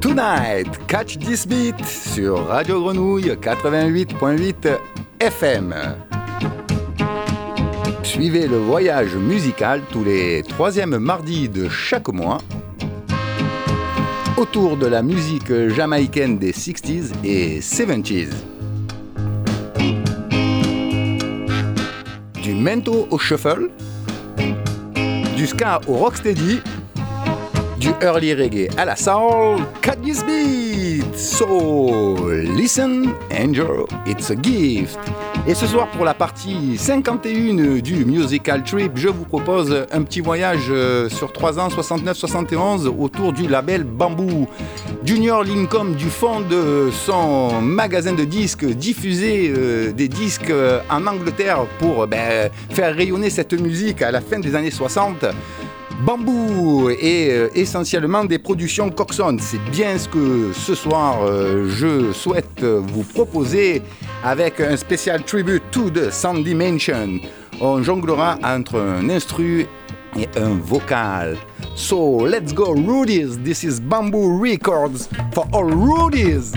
Tonight, catch this beat sur Radio Grenouille 88.8 FM. Suivez le voyage musical tous les troisièmes mardis de chaque mois autour de la musique jamaïcaine des 60s et 70s. Du mento au shuffle, du ska au rocksteady, du early reggae à la soul, cut this beat! So, listen, enjoy, it's a gift. Et ce soir, pour la partie 51 du Musical Trip, je vous propose un petit voyage euh, sur 3 ans, 69-71, autour du label Bamboo. Junior Lincoln, du fond de son magasin de disques, diffusait euh, des disques euh, en Angleterre pour ben, faire rayonner cette musique à la fin des années 60. Bambou et euh, essentiellement des productions Coxon. C'est bien ce que ce soir euh, je souhaite vous proposer avec un spécial tribute to the Sound Dimension. On jonglera entre un instru et un vocal. So let's go Rudies, this is Bamboo Records for all Rudies.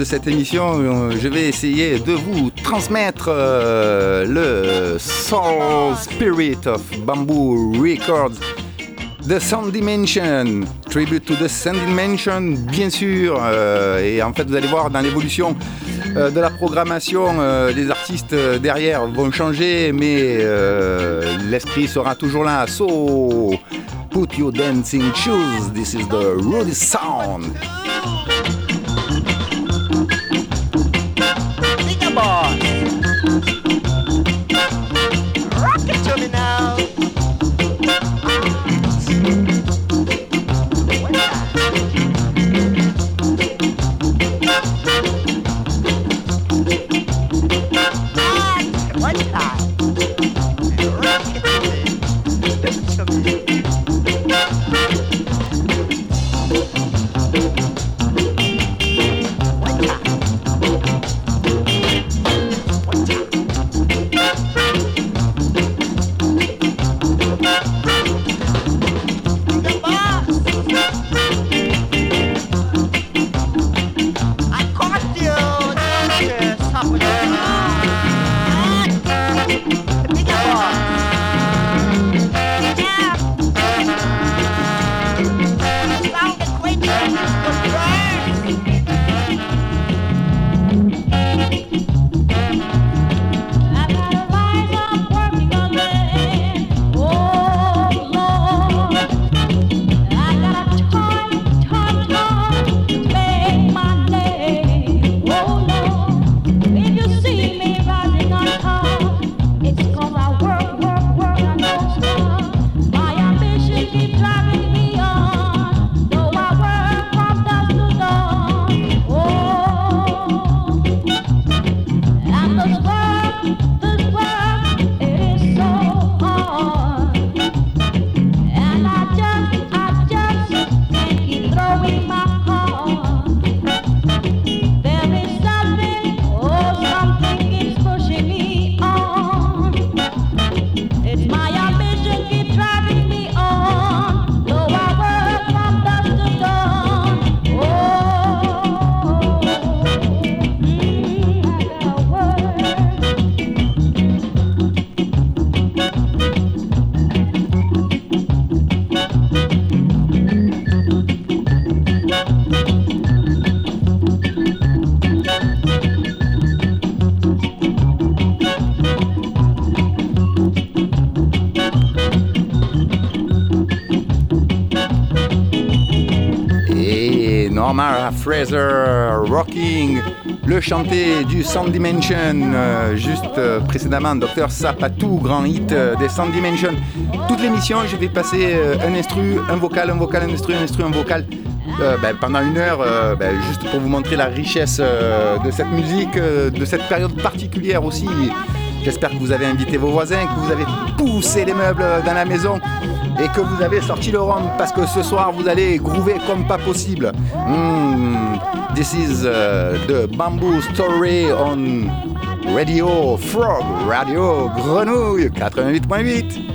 De cette émission, euh, je vais essayer de vous transmettre euh, le Soul Spirit of Bamboo Records. The Sound Dimension, tribute to the Sound Dimension, bien sûr. euh, et en fait, vous allez voir dans l'évolution de la programmation, les artistes derrière vont changer, mais l'esprit sera toujours là. So, put your dancing shoes. This is the Rudy sound. Fraser Rocking, le chanté du Sound Dimension, euh, juste euh, précédemment Dr Sapatou, grand hit euh, des Sound Dimension. Toute l'émission, je vais passer un instru, un vocal, un vocal, un instru, un instru, un vocal. ben, pendant une heure, ben, juste pour vous montrer la richesse de cette musique, de cette période particulière aussi. J'espère que vous avez invité vos voisins, que vous avez poussé les meubles dans la maison et que vous avez sorti le rhum parce que ce soir vous allez groover comme pas possible. Hmm, This is uh, the Bamboo Story on Radio Frog, Radio Grenouille 88.8.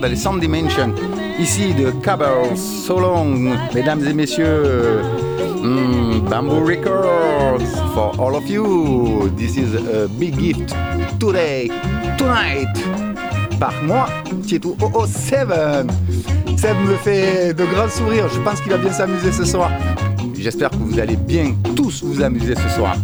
dans les Sound Dimension. Ici de Cabal, So Long, mesdames et messieurs. mm, Bamboo Records for all of you. This is a big gift today, tonight. Par moi, Tieto 007. Seb me fait de grands sourires. Je pense qu'il va bien s'amuser ce soir. J'espère que vous allez bien tous vous amuser ce soir.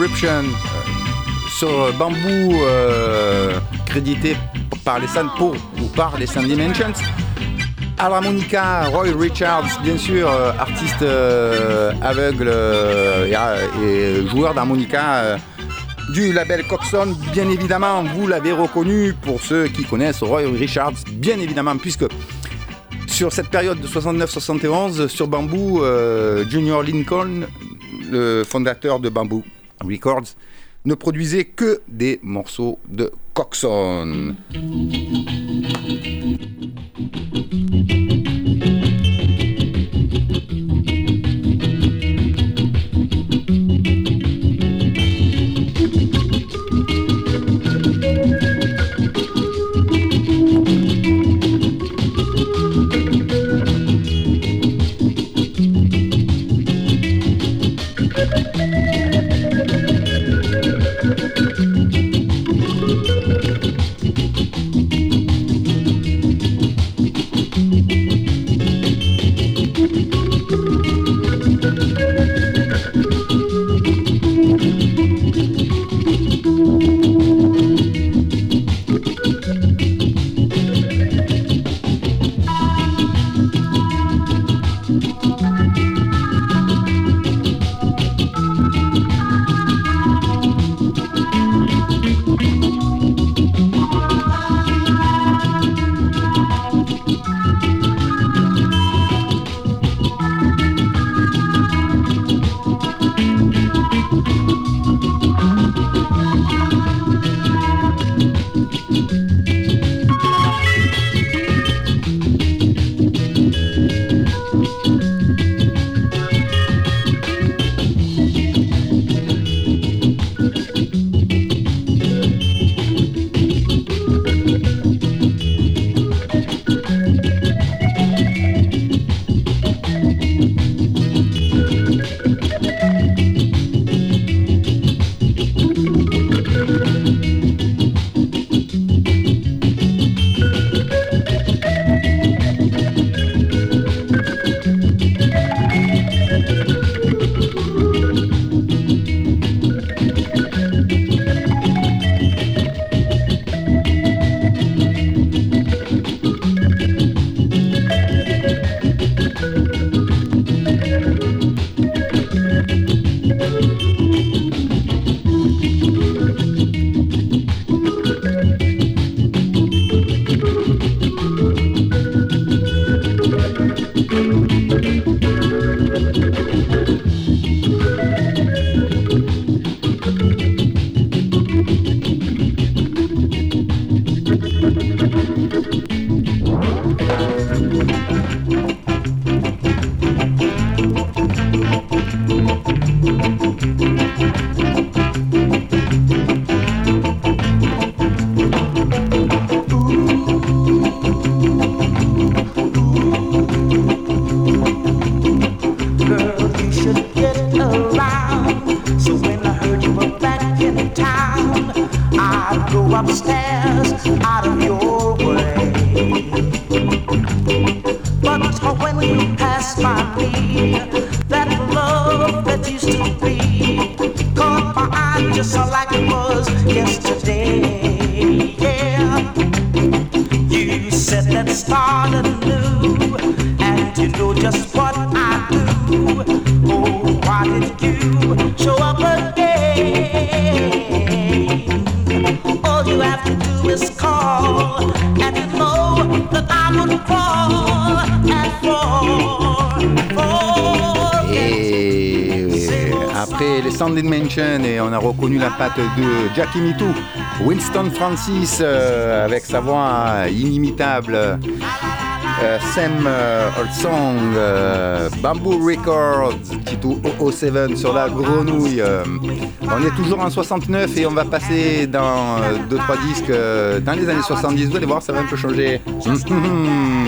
Eruption euh, sur bambou euh, crédité par les Sun pour ou par les Dimensions. À Roy Richards, bien sûr, euh, artiste aveugle et, joueur d'harmonica du label Coxon, bien évidemment, vous l'avez reconnu pour ceux qui connaissent Roy Richards, bien évidemment, puisque sur cette période de 69-71, sur Bamboo, Junior Lincoln, le fondateur de Bamboo Records, ne produisait que des morceaux de Coxon. upstairs. Haunted Mansion et on a reconnu la patte de Jackie Mitou, Winston Francis euh, avec sa voix inimitable, euh, Sam euh, Olsong, euh, Bamboo Records, Tito 007 sur la grenouille. on est toujours en 69 et on va passer dans 2-3 disques dans les années 70. Vous allez voir, ça va un peu changer. Hum, hum, hum.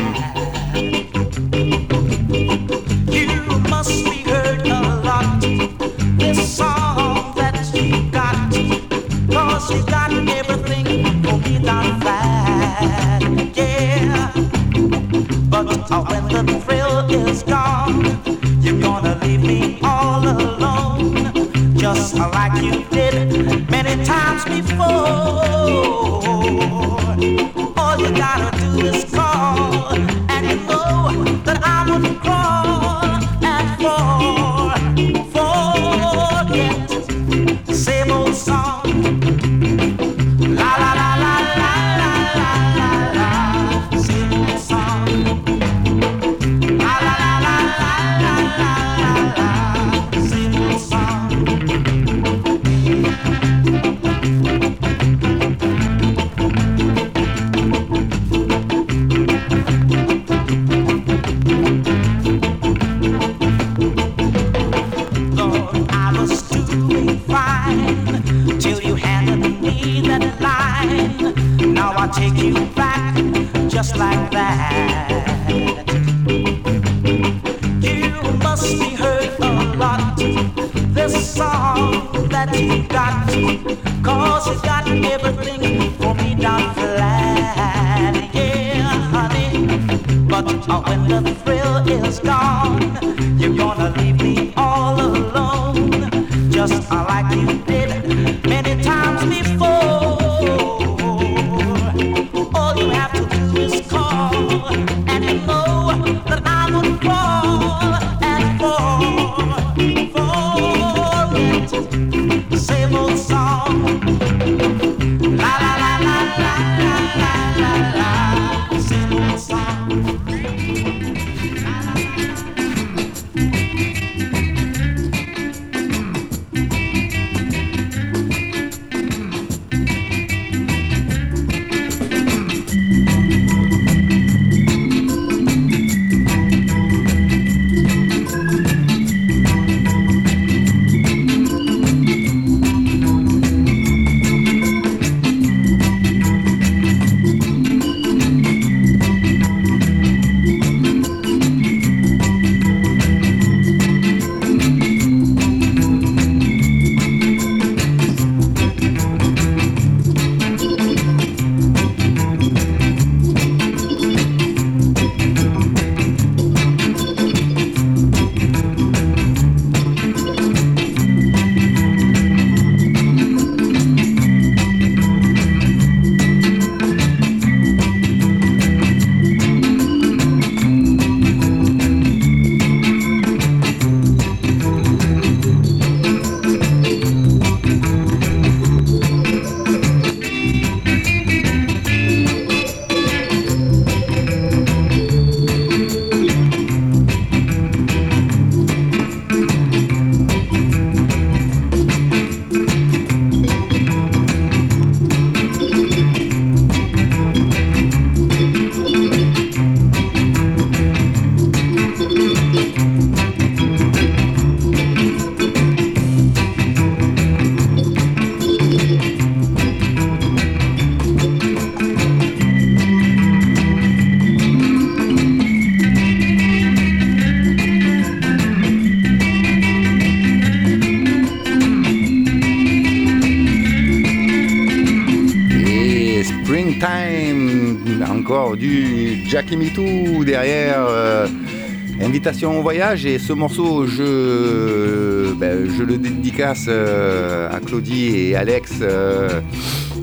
Au voyage et ce morceau, je, ben, je le dédicace euh, à Claudie et Alex euh,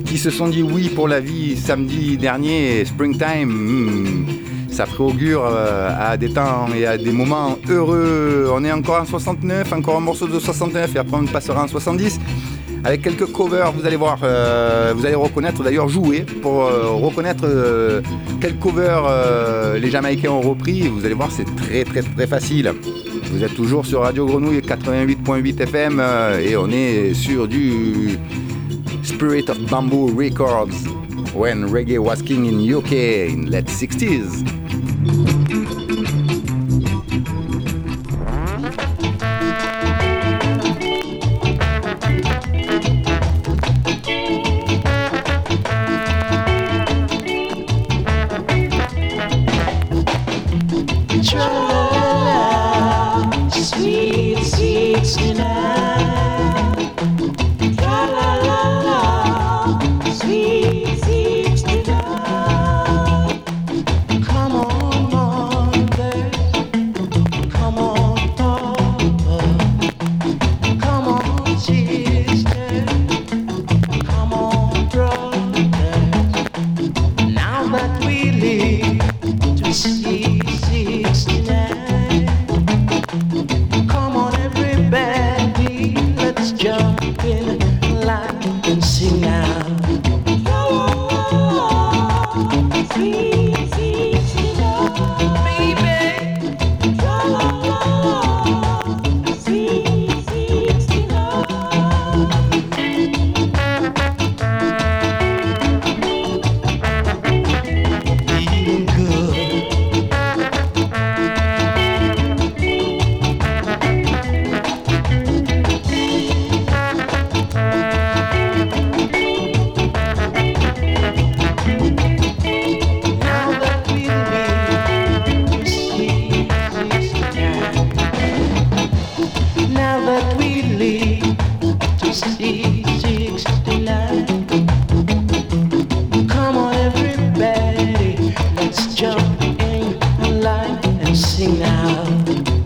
qui se sont dit oui pour la vie samedi dernier, Springtime. hmm, ça préaugure euh, à des temps et à des moments heureux. On est encore en 69, encore un morceau de 69 et après on passera en 70 avec quelques covers, vous allez voir, euh, vous allez reconnaître, d'ailleurs jouer pour euh, reconnaître euh, quel cover les Jamaïcains ont repris. Vous allez voir, c'est très très très facile. Vous êtes toujours sur Radio Grenouille 88.8 FM et on est sur du Spirit of Bamboo Records when reggae was king in UK in late 60s. Sing now.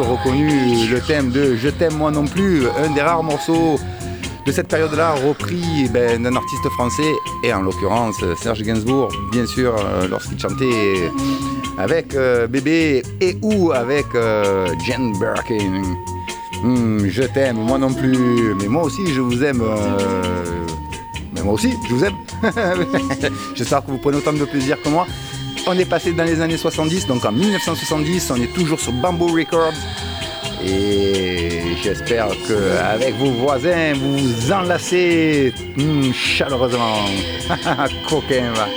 Reconnu le thème de Je t'aime moi non plus, un des rares morceaux de cette période-là repris ben, d'un artiste français et en l'occurrence Serge Gainsbourg, bien sûr, euh, lorsqu'il chantait avec euh, Bébé et ou avec euh, Jen Birkin. Hmm, je t'aime, moi non plus, mais moi aussi je vous aime. euh, mais moi aussi, je vous aime. J'espère que vous prenez autant de plaisir que moi. On est passé dans les années 70, donc en 1970, on est toujours sur Bamboo Records. Et j'espère que avec vos voisins, vous vous enlacez hum, chaleureusement. Coquin va.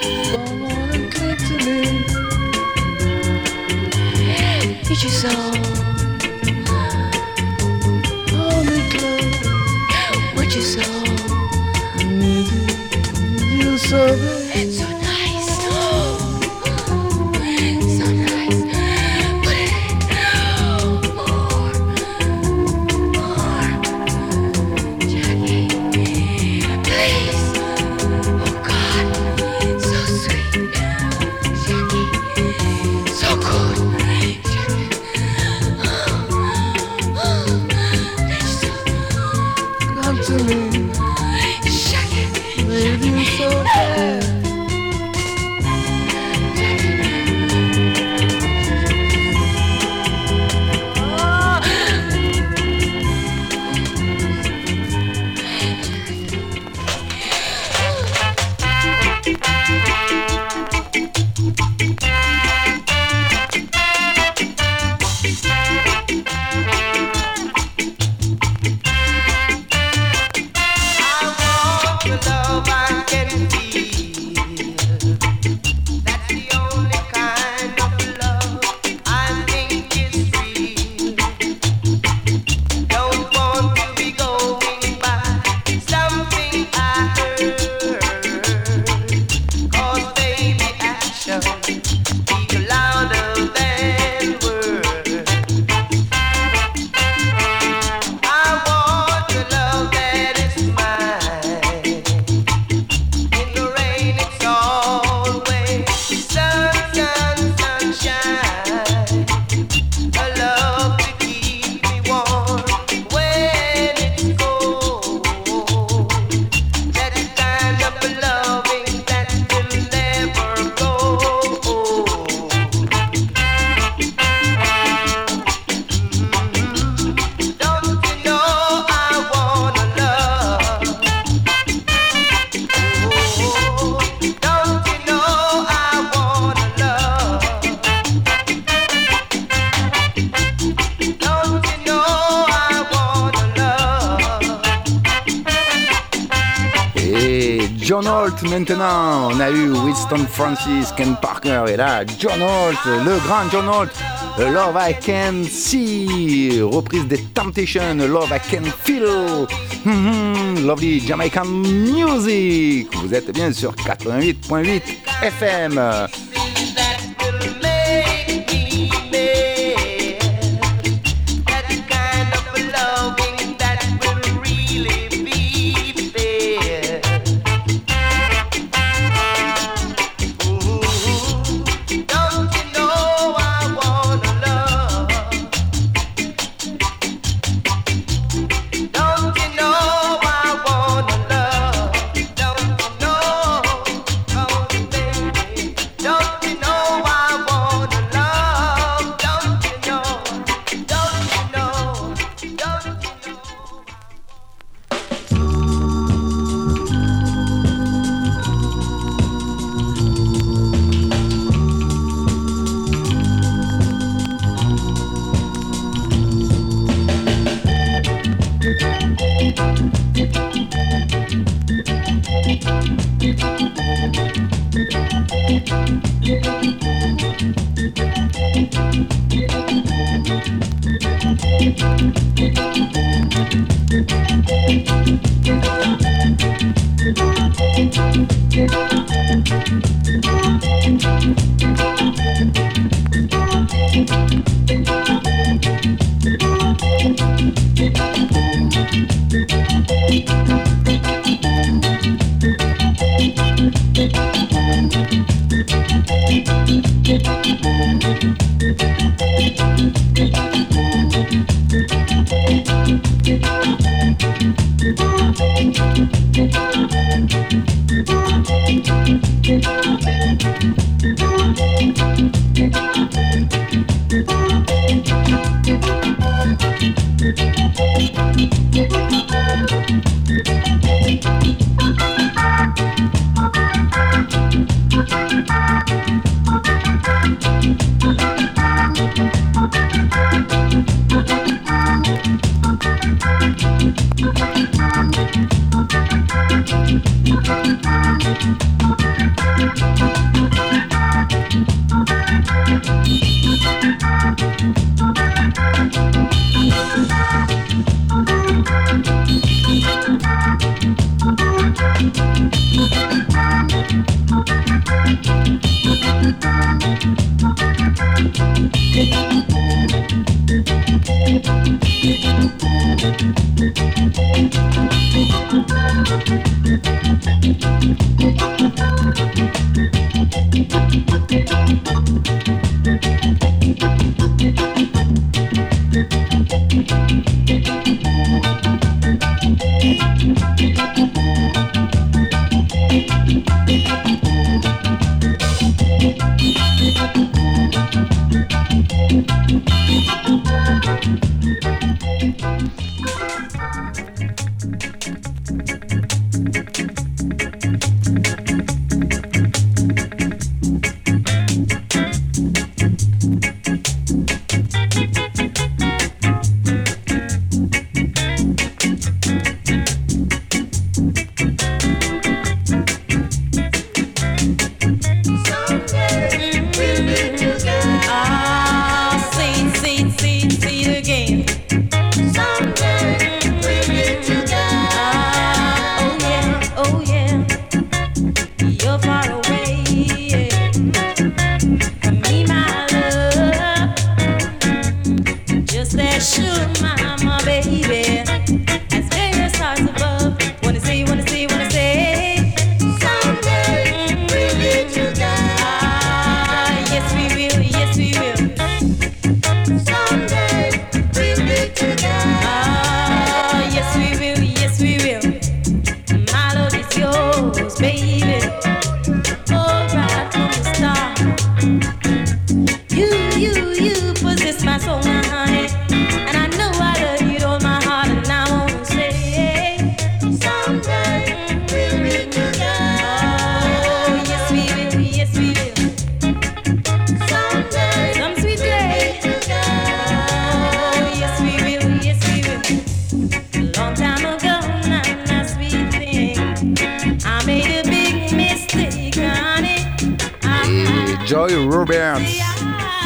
maintenant, on a eu Winston Francis, Ken Parker et là, John Holt, le grand John Holt, Love I Can See, reprise des Temptations, Love I Can Feel, hum, hum, Lovely Jamaican Music. Vous êtes bien sur 88.8 FM.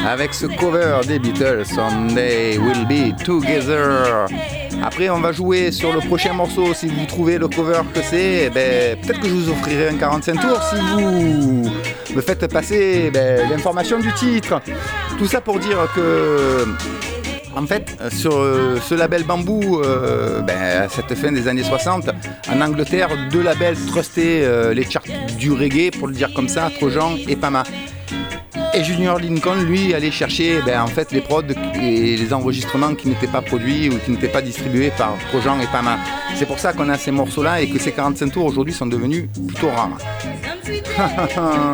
Avec ce cover des Beatles, Someday We'll Be Together. Après, on va jouer sur le prochain morceau. Si vous trouvez le cover que c'est, eh ben, peut-être que je vous offrirai un 45 tours si vous me faites passer eh ben, l'information du titre. Tout ça pour dire que en fait, sur euh, ce label Bambou, euh, ben, à cette fin des années 60, en Angleterre, deux labels trustaient euh, les charts du reggae, pour le dire comme ça, Trojan et Pama. Et Junior Lincoln, lui, allait chercher ben, en fait, les prods et les enregistrements qui n'étaient pas produits ou qui n'étaient pas distribués par Trojan et Pama. C'est pour ça qu'on a ces morceaux-là et que ces 45 tours aujourd'hui sont devenus plutôt rares.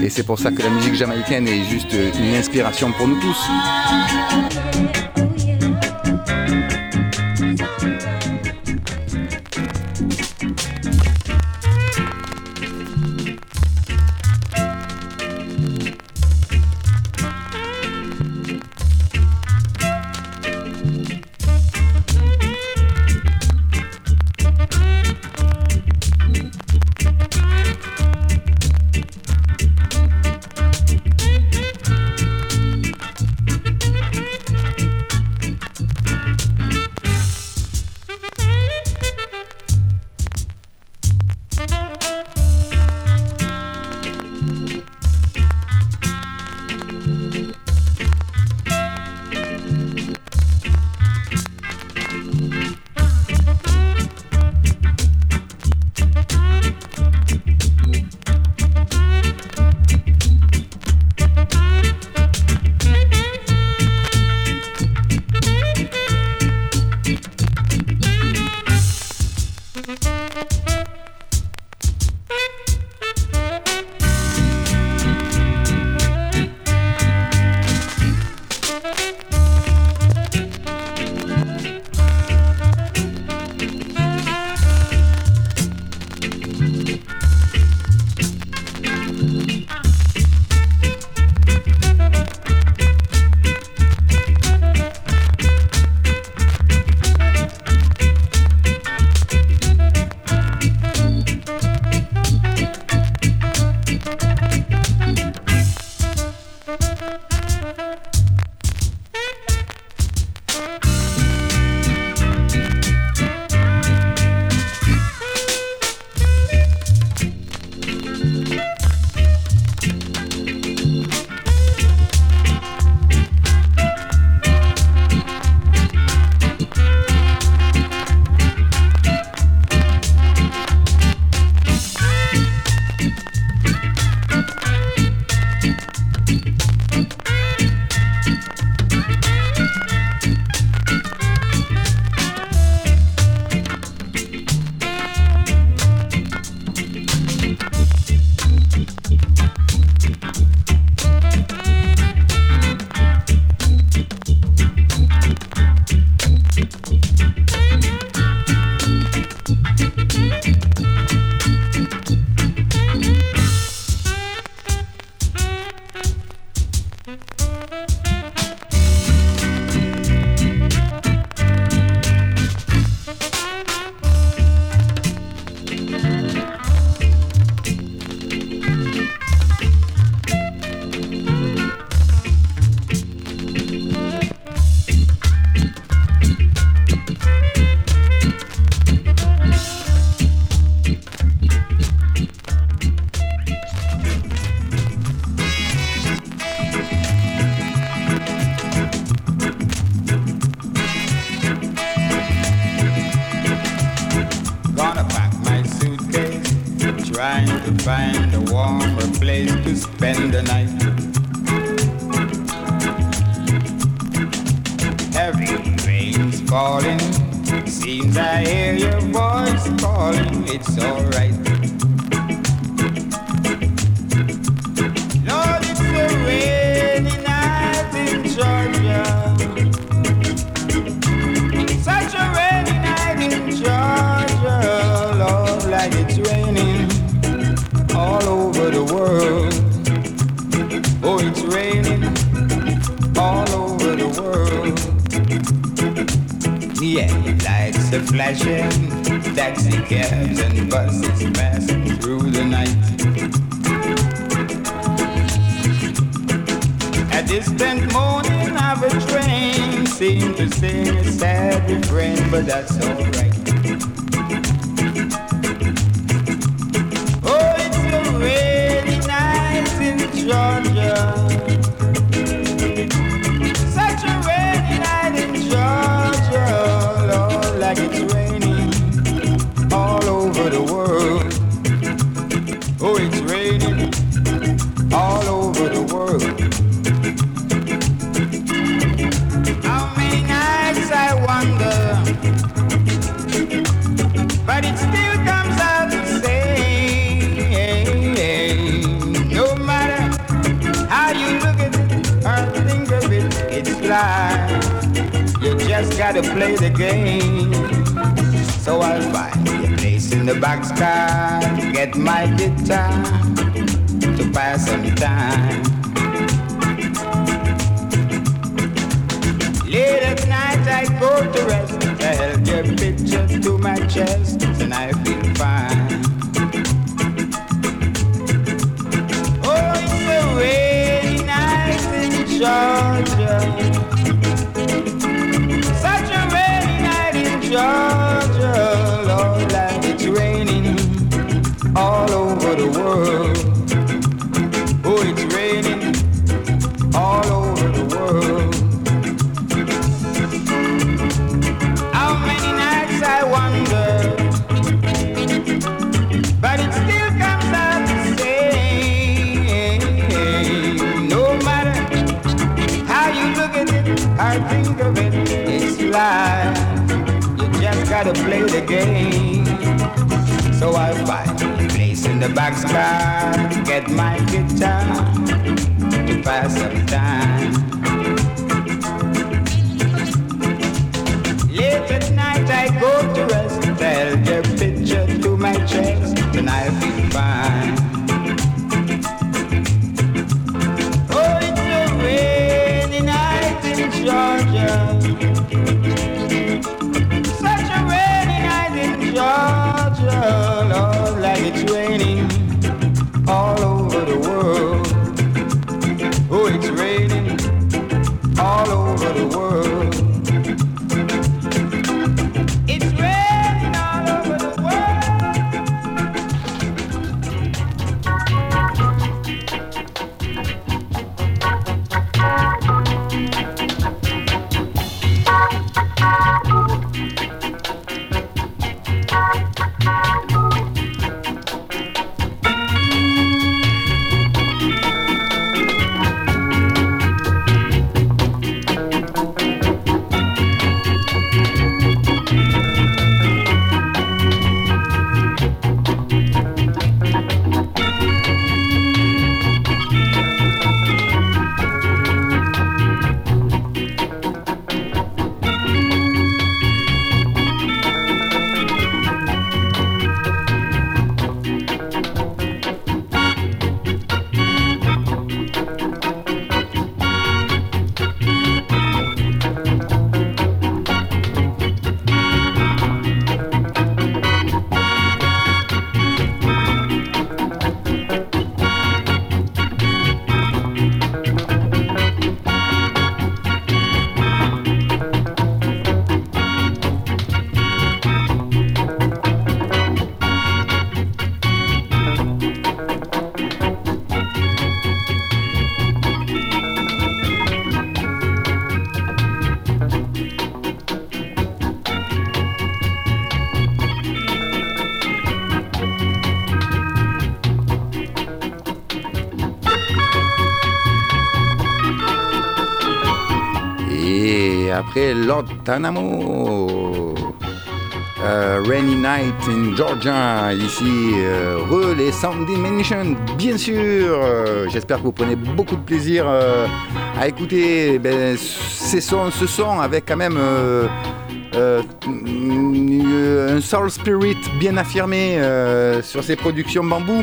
Et c'est pour ça que la musique jamaïcaine est juste une inspiration pour nous tous. Après Lord Tanamo. Euh, Rainy Night in Georgia, ici, euh, re les Sound Nation, bien sûr. Euh, J'espère que vous prenez beaucoup de plaisir euh, à écouter ben, ces sons, ce son avec quand même euh, un soul spirit bien affirmé sur ces productions bambou.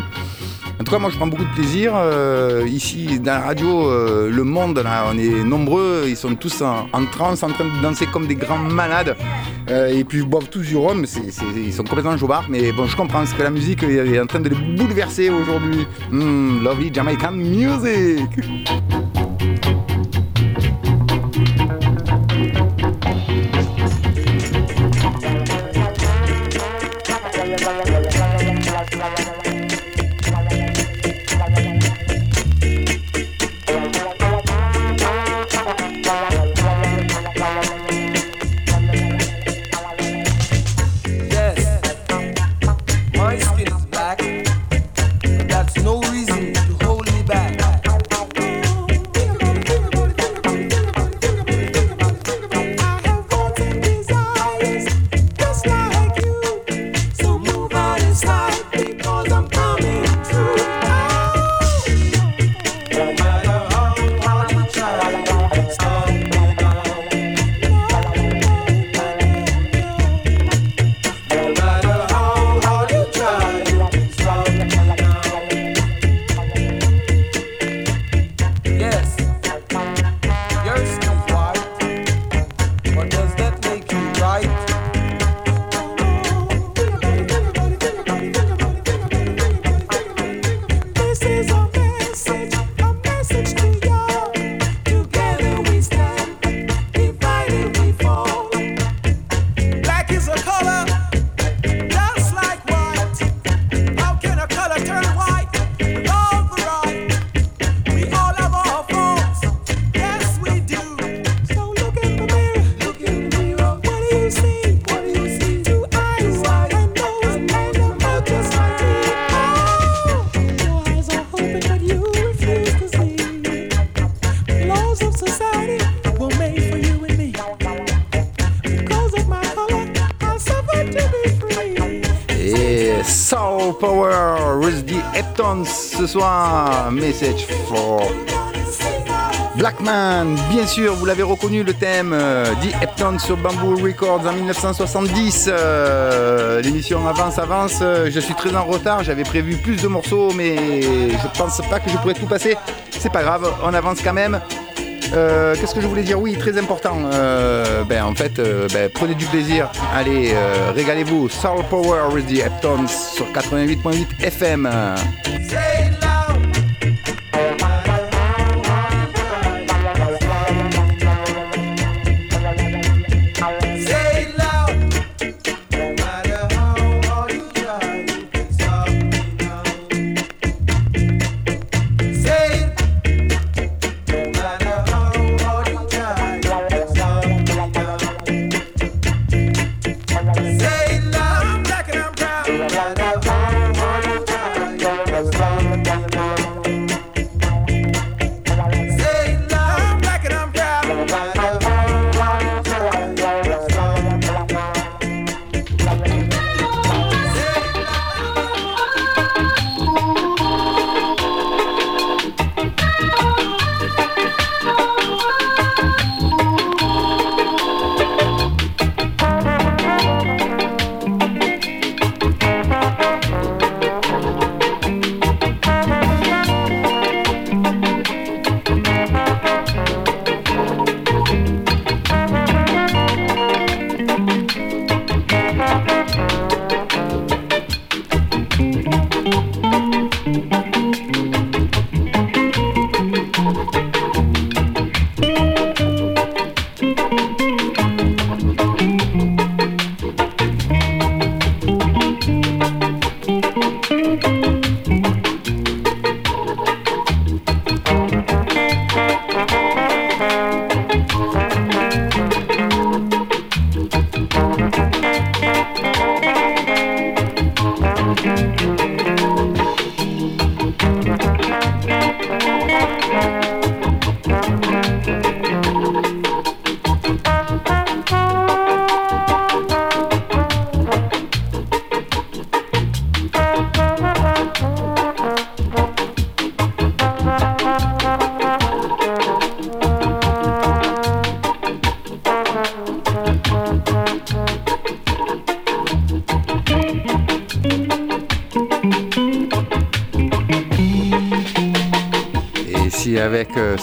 Tout moi, je prends beaucoup de plaisir. Euh, ici, dans la radio, euh, le monde, là, on est nombreux. Ils sont tous en, transe, en train de danser comme des grands malades. Euh, et puis, ils boivent tous du rhum. C'est- c'est- ils sont complètement joubards. Mais bon, je comprends, parce que la musique est en train de les bouleverser aujourd'hui. Hmm, lovely Jamaican music. Soir. Message for Blackman, bien sûr, vous l'avez reconnu le thème, euh, The Heptons sur Bamboo Records en 1970. Euh, L'émission avance, avance. Euh, Je suis très en retard, j'avais prévu plus de morceaux, mais je pense pas que je pourrais tout passer. C'est pas grave, on avance quand même. Euh, Qu'est-ce que je voulais dire? Oui, très important. Ben, en fait, ben, prenez du plaisir. Allez, régalez-vous. Soul Power with the Heptons sur 88.8 FM.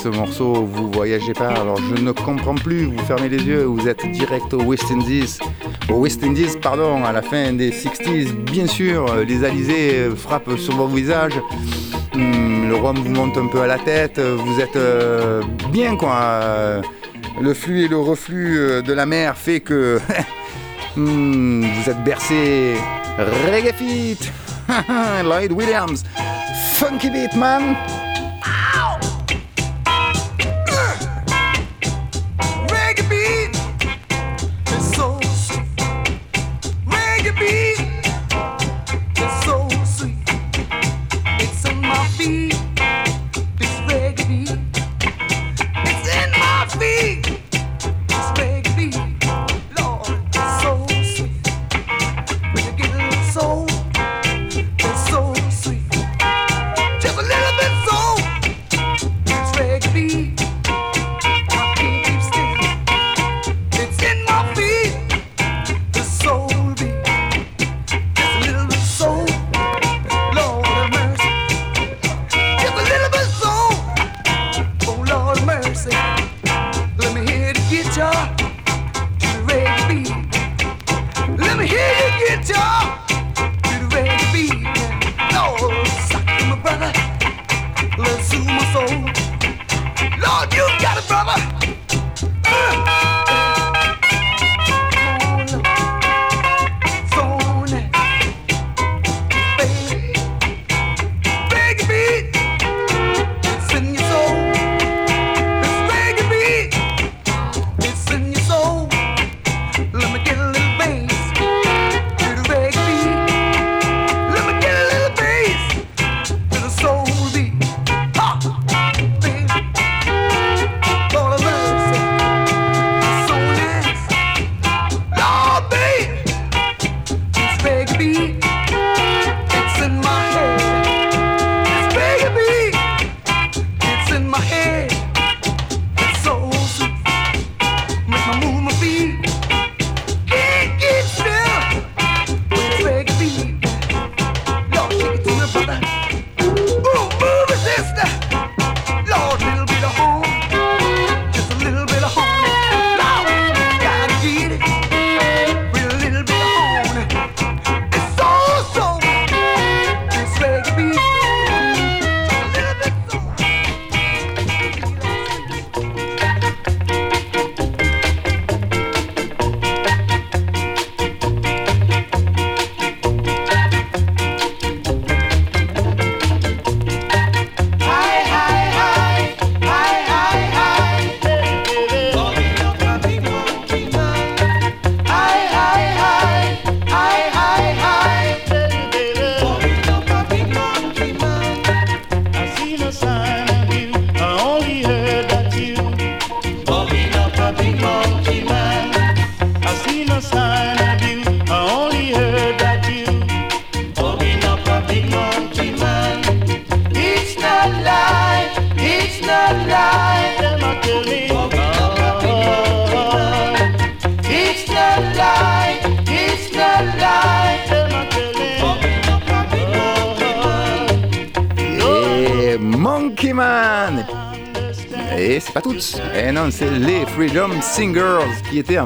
Ce morceau vous voyagez pas, alors je ne comprends plus, vous fermez les yeux, vous êtes direct au West Indies, au West Indies, pardon, à la fin des 60s, bien sûr, les alizés frappent sur vos visages, Hum, le rhum vous monte un peu à la tête, vous êtes euh, bien quoi. Le flux et le reflux euh, de la mer fait que hum, vous êtes bercé. Reggae feet, Lloyd Williams, funky beat man.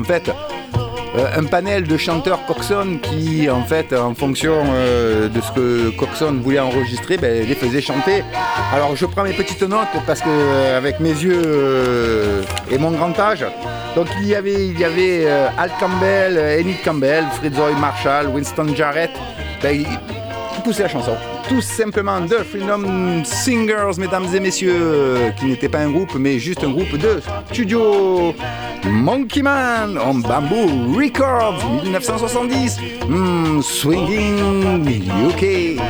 Euh, un panel de chanteurs Coxon qui en fait en fonction euh, de ce que Coxon voulait enregistrer ben, les faisait chanter. Alors je prends mes petites notes parce que euh, avec mes yeux et mon grand âge, donc il y avait, il y avait Al Campbell, Enid Campbell, Fritzoy Marshall, Winston Jarrett, ben, ils poussaient la chanson. Tout simplement The Freedom Singers, mesdames et messieurs, qui n'était pas un groupe, mais juste un groupe de studio. Monkey Man en Bamboo Records 1970. Hmm, swinging UK.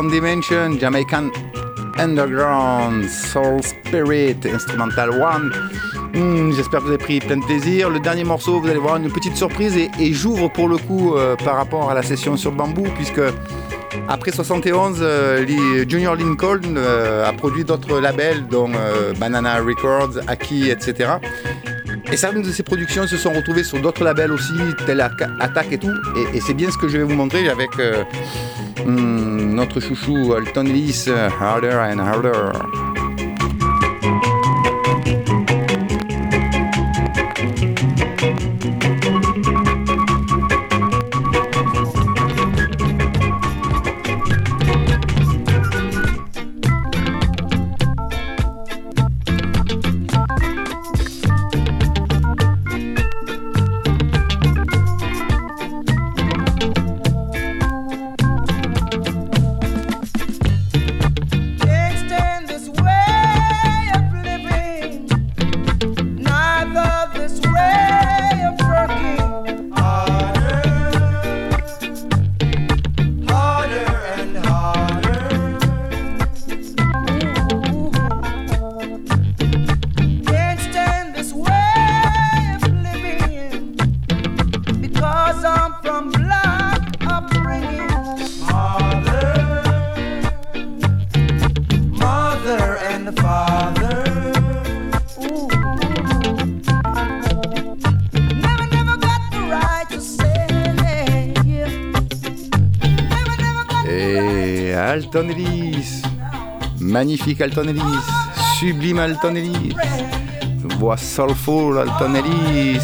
Dimension, Jamaican Underground, Soul Spirit, Instrumental One. Hmm, J'espère que vous avez pris plein de plaisir. Le dernier morceau, vous allez voir une petite surprise et, j'ouvre pour le coup euh, par rapport à la session sur bambou, puisque après 71, euh, Junior Lincoln euh, a produit d'autres labels, dont Banana Records, Aki, etc. Et certaines de ces productions se sont retrouvées sur d'autres labels aussi, tels Attack et tout. Et c'est bien ce que je vais vous montrer avec hmm, notre chouchou Alton Ellis, Harder and Harder. Alton Ellis, magnifique Alton Ellis, sublime Alton Ellis, voix soulful Alton Ellis,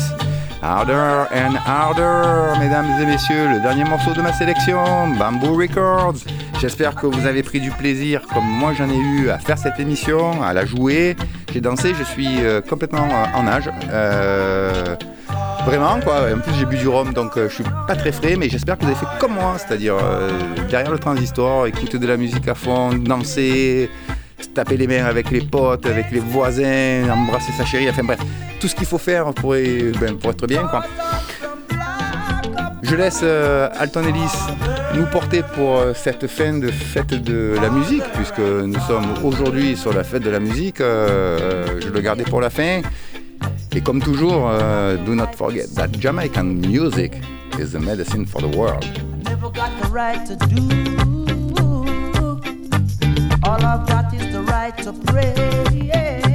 harder and harder, mesdames et messieurs, le dernier morceau de ma sélection, Bamboo Records. J'espère que vous avez pris du plaisir, comme moi j'en ai eu, à faire cette émission, à la jouer. J'ai dansé, je suis euh, complètement euh, en âge. Euh, Vraiment quoi, en plus j'ai bu du rhum donc euh, je suis pas très frais mais j'espère que vous avez fait comme moi, c'est-à-dire euh, derrière le transistor, écouter de la musique à fond, danser, se taper les mains avec les potes, avec les voisins, embrasser sa chérie, enfin bref, tout ce qu'il faut faire pour, ben, être bien quoi. Je laisse euh, Alton Ellis nous porter pour euh, cette fin de fête de la musique, puisque nous sommes aujourd'hui sur la fête de la musique. je le gardais pour la fin. Et comme toujours, euh, do not forget that Jamaican music is the medicine for the world. never got the right to do. All I've got is the right to pray. Yeah.